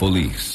police.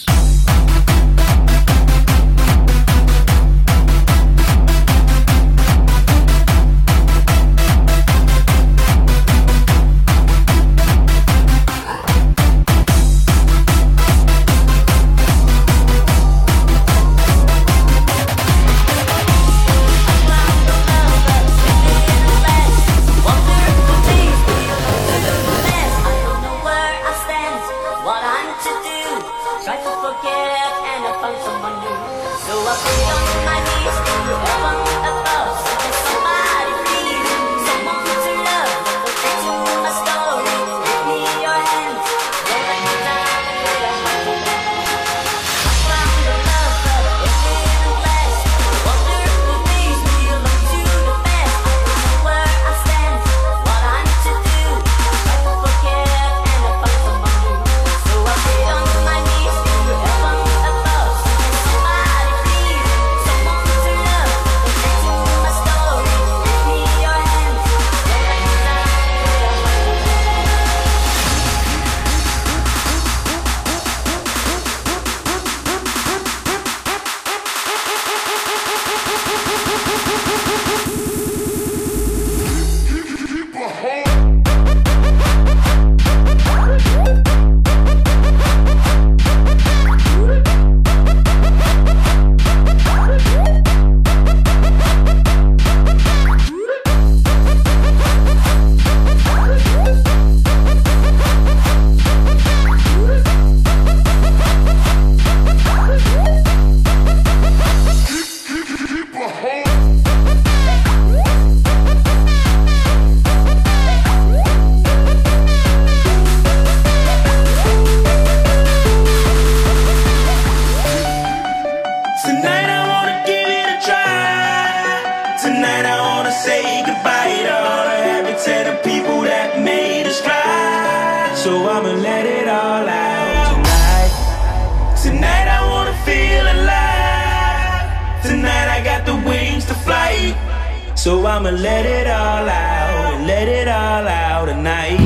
So I'ma let it all out, let it all out tonight.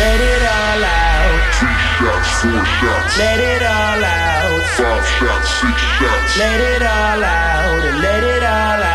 Let it all out. Three shots, four shots. Let it all out. Five shots, six shots. Let it all out and let it all out.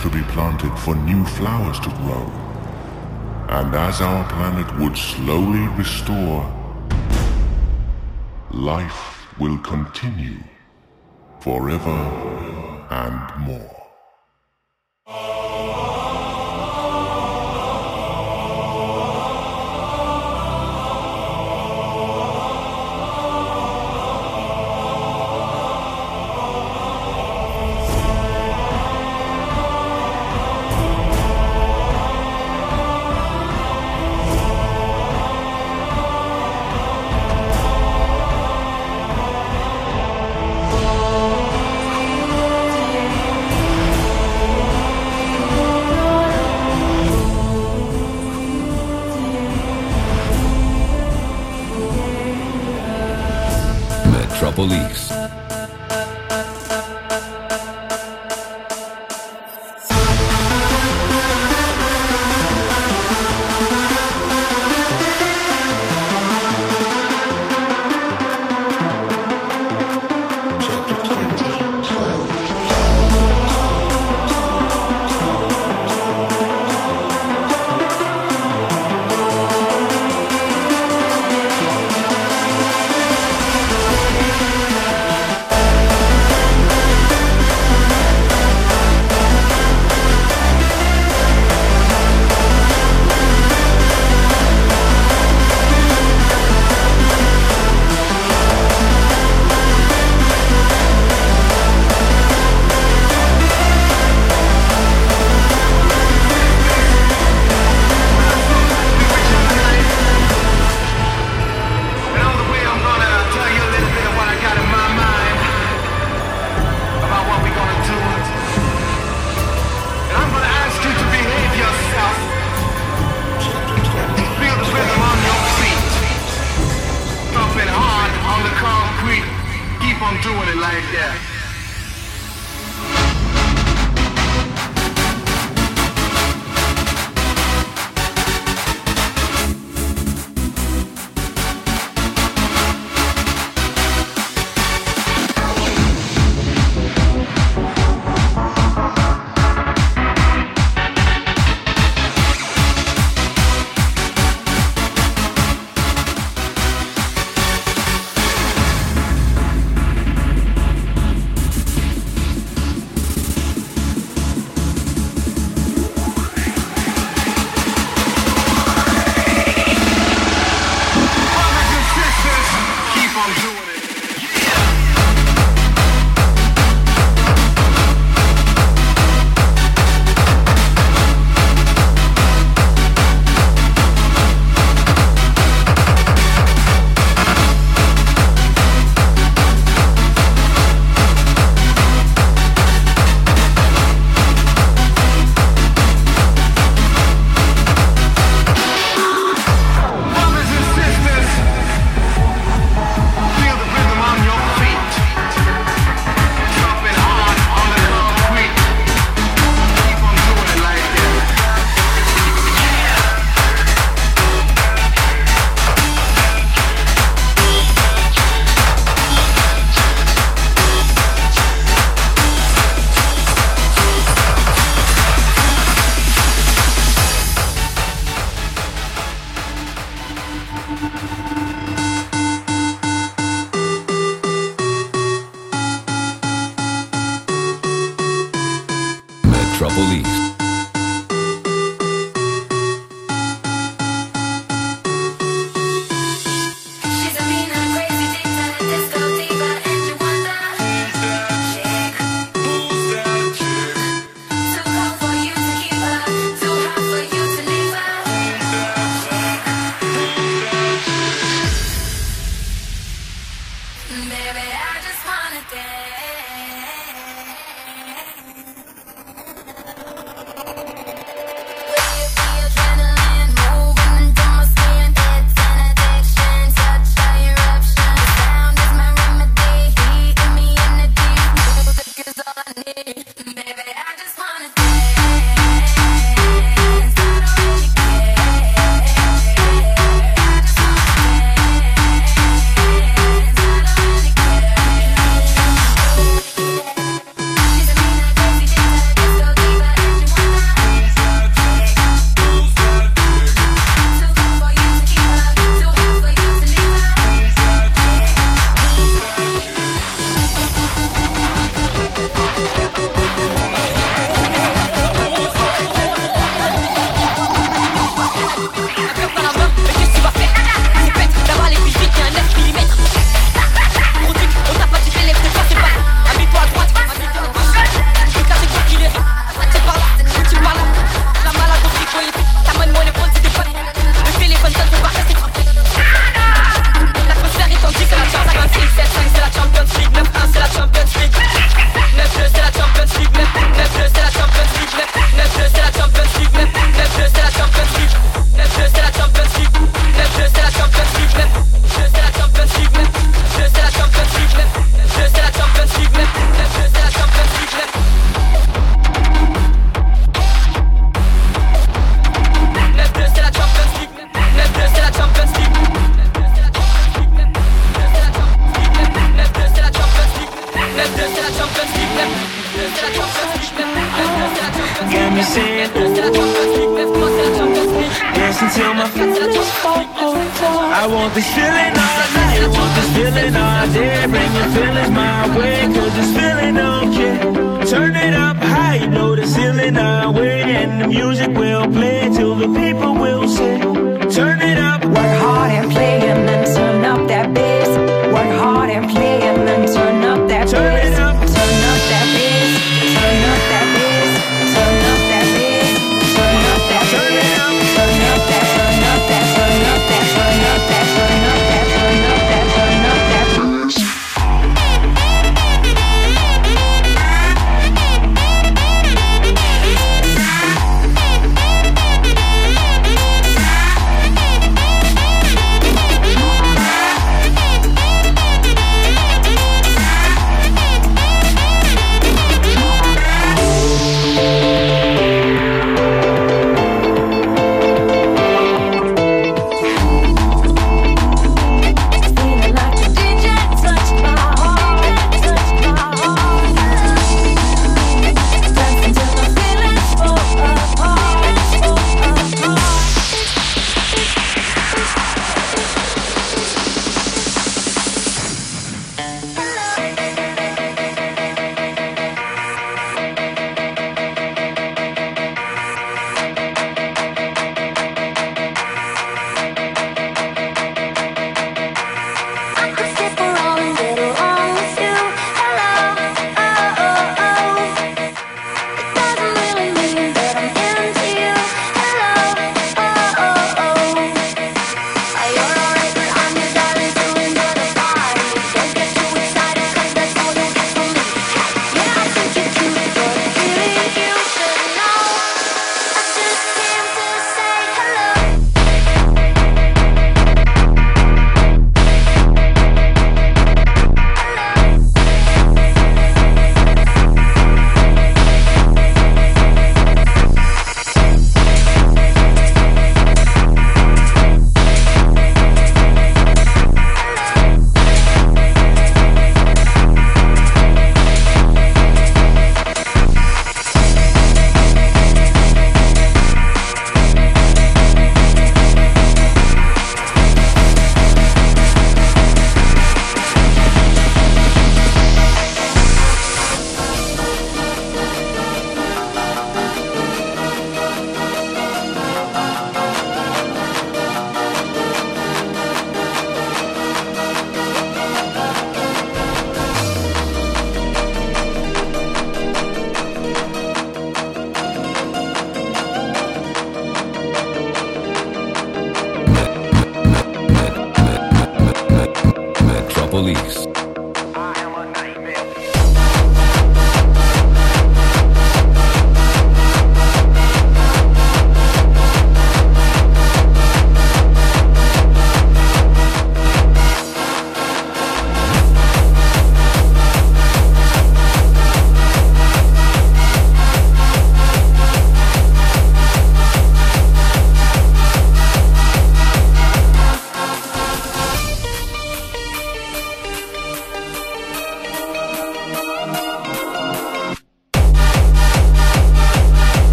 Could be planted for new flowers to grow. And as our planet would slowly restore, life will continue forever and more.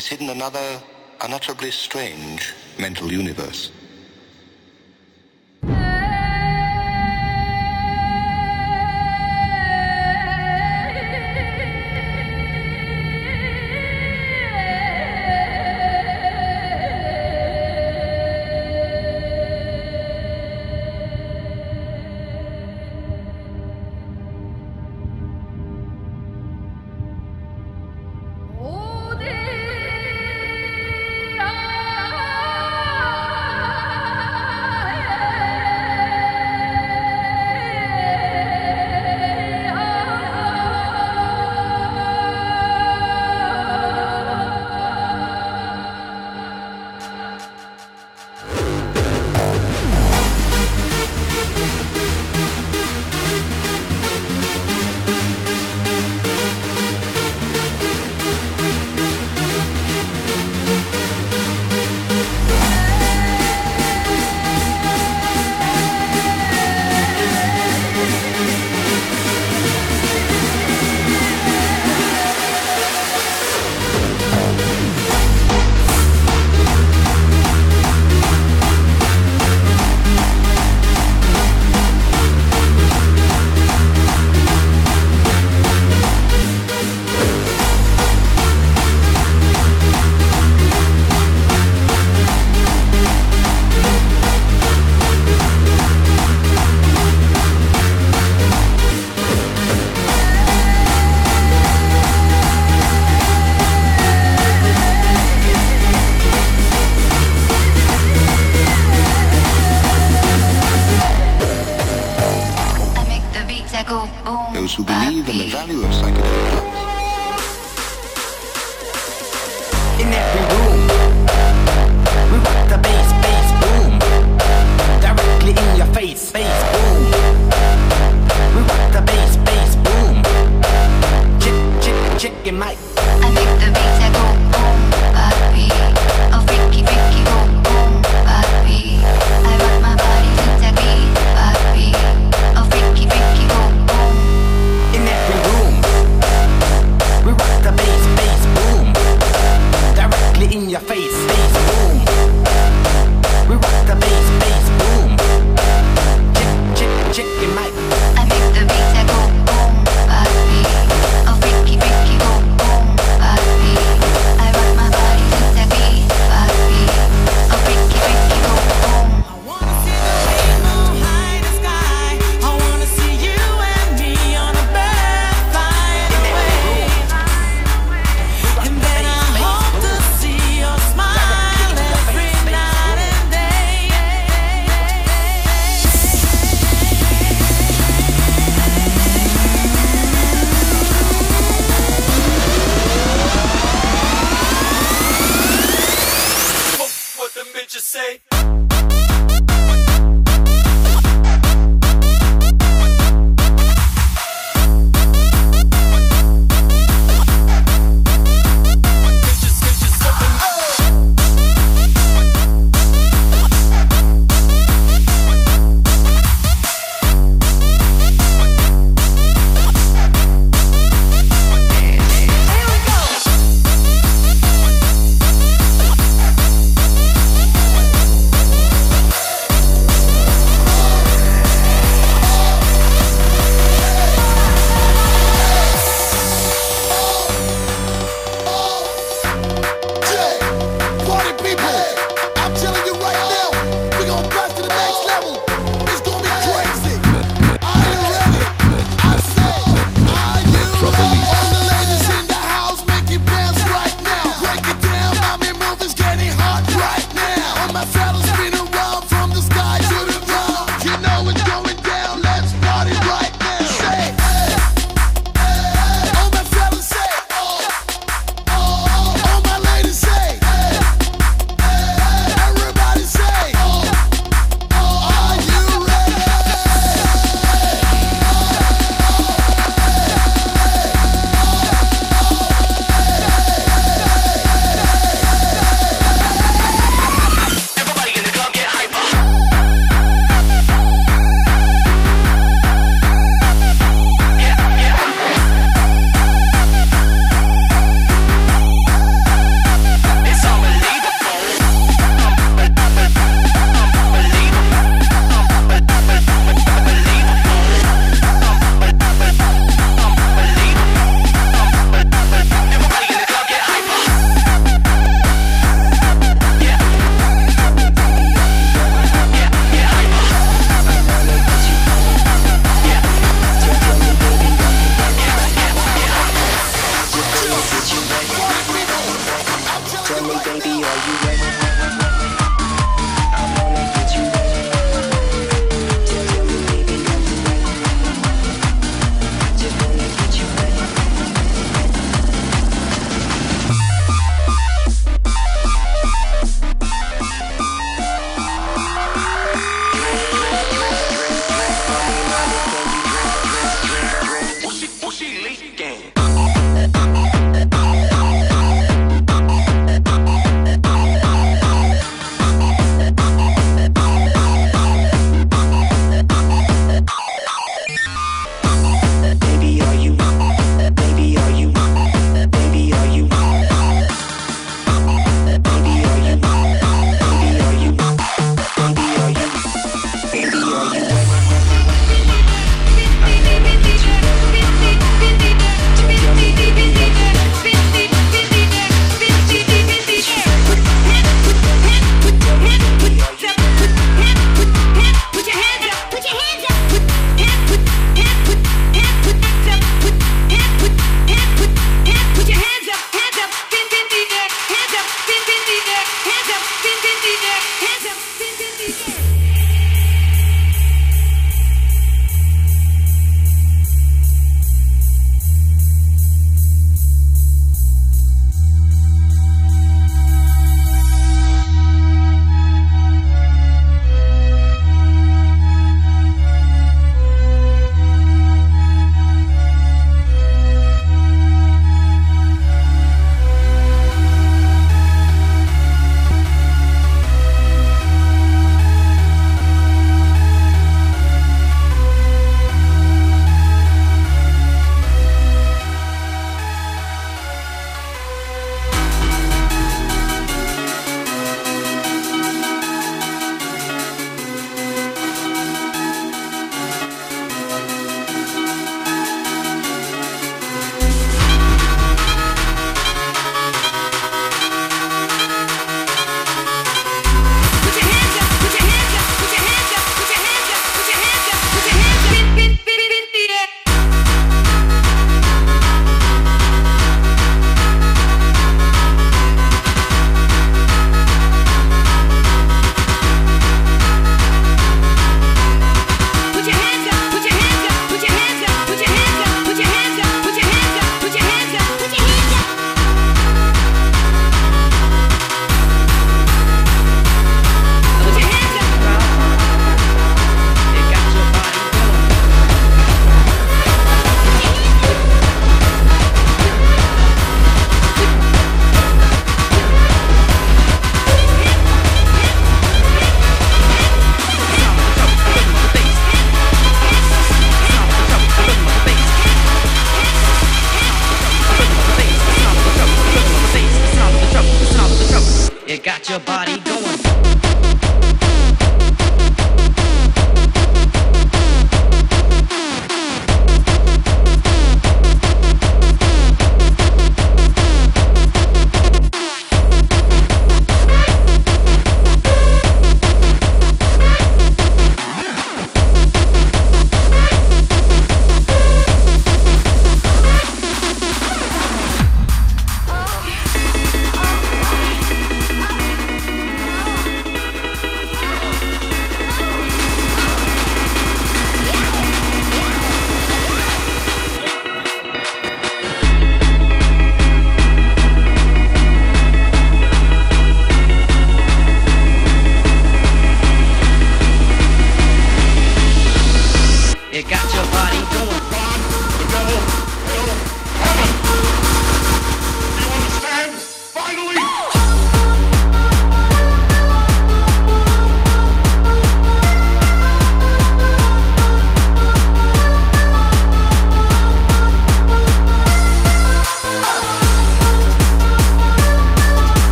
Is hidden another unutterably strange mental universe.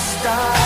Hard.